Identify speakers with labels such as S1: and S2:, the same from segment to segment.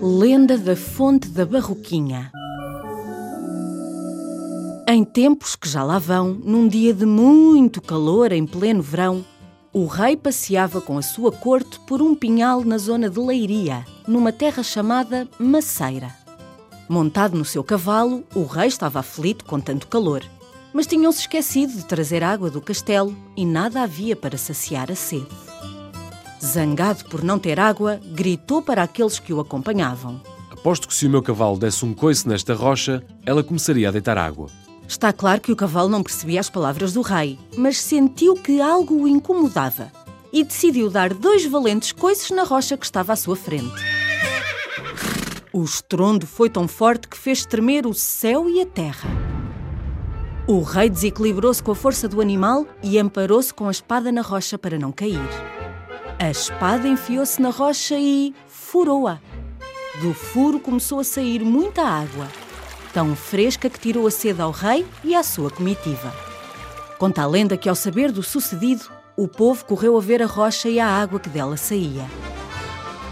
S1: Lenda da Fonte da Barroquinha. Em tempos que já lá vão, num dia de muito calor em pleno verão, o rei passeava com a sua corte por um pinhal na zona de Leiria, numa terra chamada Maceira. Montado no seu cavalo, o rei estava aflito com tanto calor mas tinham-se esquecido de trazer água do castelo e nada havia para saciar a sede. Zangado por não ter água, gritou para aqueles que o acompanhavam:
S2: Aposto que se o meu cavalo desse um coice nesta rocha, ela começaria a deitar água.
S1: Está claro que o cavalo não percebia as palavras do rei, mas sentiu que algo o incomodava e decidiu dar dois valentes coices na rocha que estava à sua frente. O estrondo foi tão forte que fez tremer o céu e a terra. O rei desequilibrou-se com a força do animal e amparou-se com a espada na rocha para não cair. A espada enfiou-se na rocha e furou-a. Do furo começou a sair muita água, tão fresca que tirou a sede ao rei e à sua comitiva. Conta a lenda que, ao saber do sucedido, o povo correu a ver a rocha e a água que dela saía.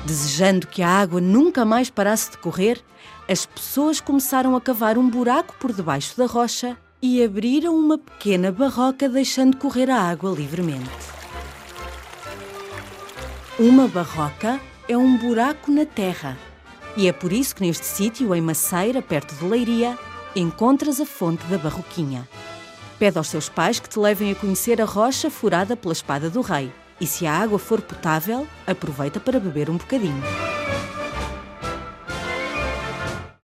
S1: Desejando que a água nunca mais parasse de correr, as pessoas começaram a cavar um buraco por debaixo da rocha e abriram uma pequena barroca, deixando correr a água livremente. Uma barroca é um buraco na terra. E é por isso que neste sítio, em Maceira, perto de Leiria, encontras a fonte da barroquinha. Pede aos seus pais que te levem a conhecer a rocha furada pela espada do rei. E se a água for potável, aproveita para beber um bocadinho.